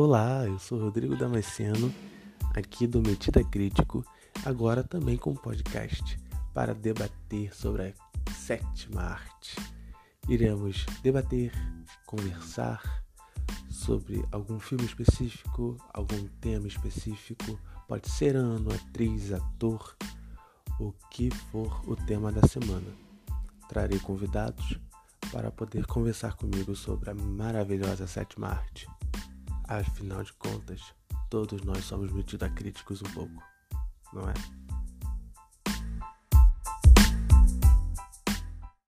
Olá, eu sou Rodrigo Damasceno, aqui do Metida Crítico, agora também com podcast para debater sobre a sétima arte. Iremos debater, conversar sobre algum filme específico, algum tema específico, pode ser ano, atriz, ator, o que for o tema da semana. Trarei convidados para poder conversar comigo sobre a maravilhosa sétima arte. Afinal de contas, todos nós somos metidos a críticos um pouco, não é?